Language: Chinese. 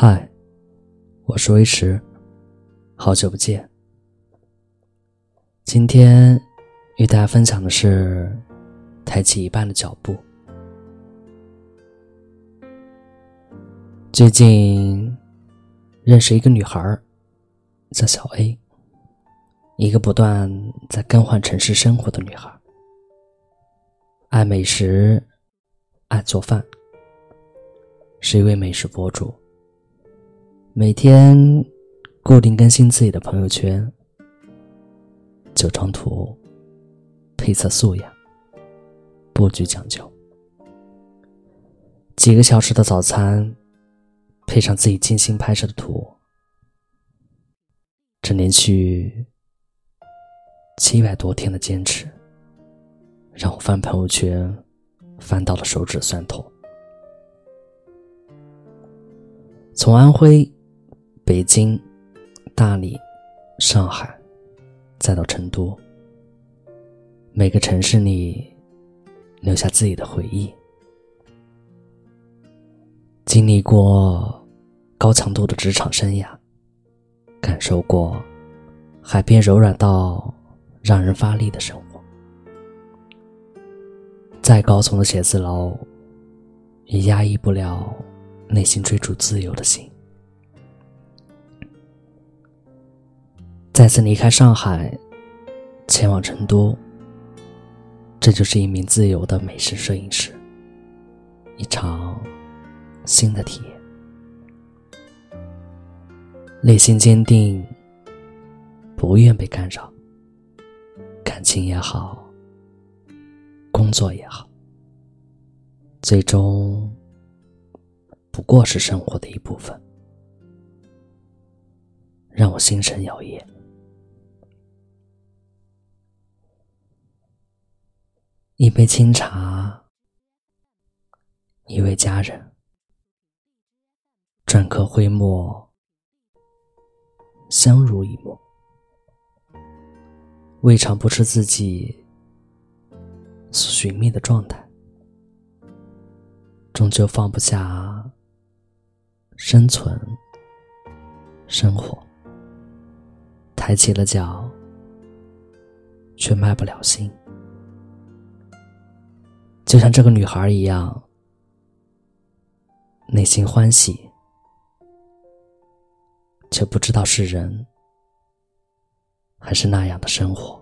嗨，我是威驰，好久不见。今天与大家分享的是抬起一半的脚步。最近认识一个女孩，叫小 A，一个不断在更换城市生活的女孩，爱美食，爱做饭，是一位美食博主。每天固定更新自己的朋友圈，九张图，配色素雅，布局讲究。几个小时的早餐，配上自己精心拍摄的图，这连续七百多天的坚持，让我翻朋友圈翻到了手指酸痛。从安徽。北京、大理、上海，再到成都，每个城市里留下自己的回忆。经历过高强度的职场生涯，感受过海边柔软到让人发力的生活，再高耸的写字楼，也压抑不了内心追逐自由的心。再次离开上海，前往成都，这就是一名自由的美食摄影师，一场新的体验。内心坚定，不愿被干扰，感情也好，工作也好，最终不过是生活的一部分，让我心神摇曳。一杯清茶，一位佳人，篆刻徽墨，相濡以沫，未尝不是自己所寻觅的状态。终究放不下生存、生活，抬起了脚，却迈不了心。就像这个女孩一样，内心欢喜，却不知道是人还是那样的生活。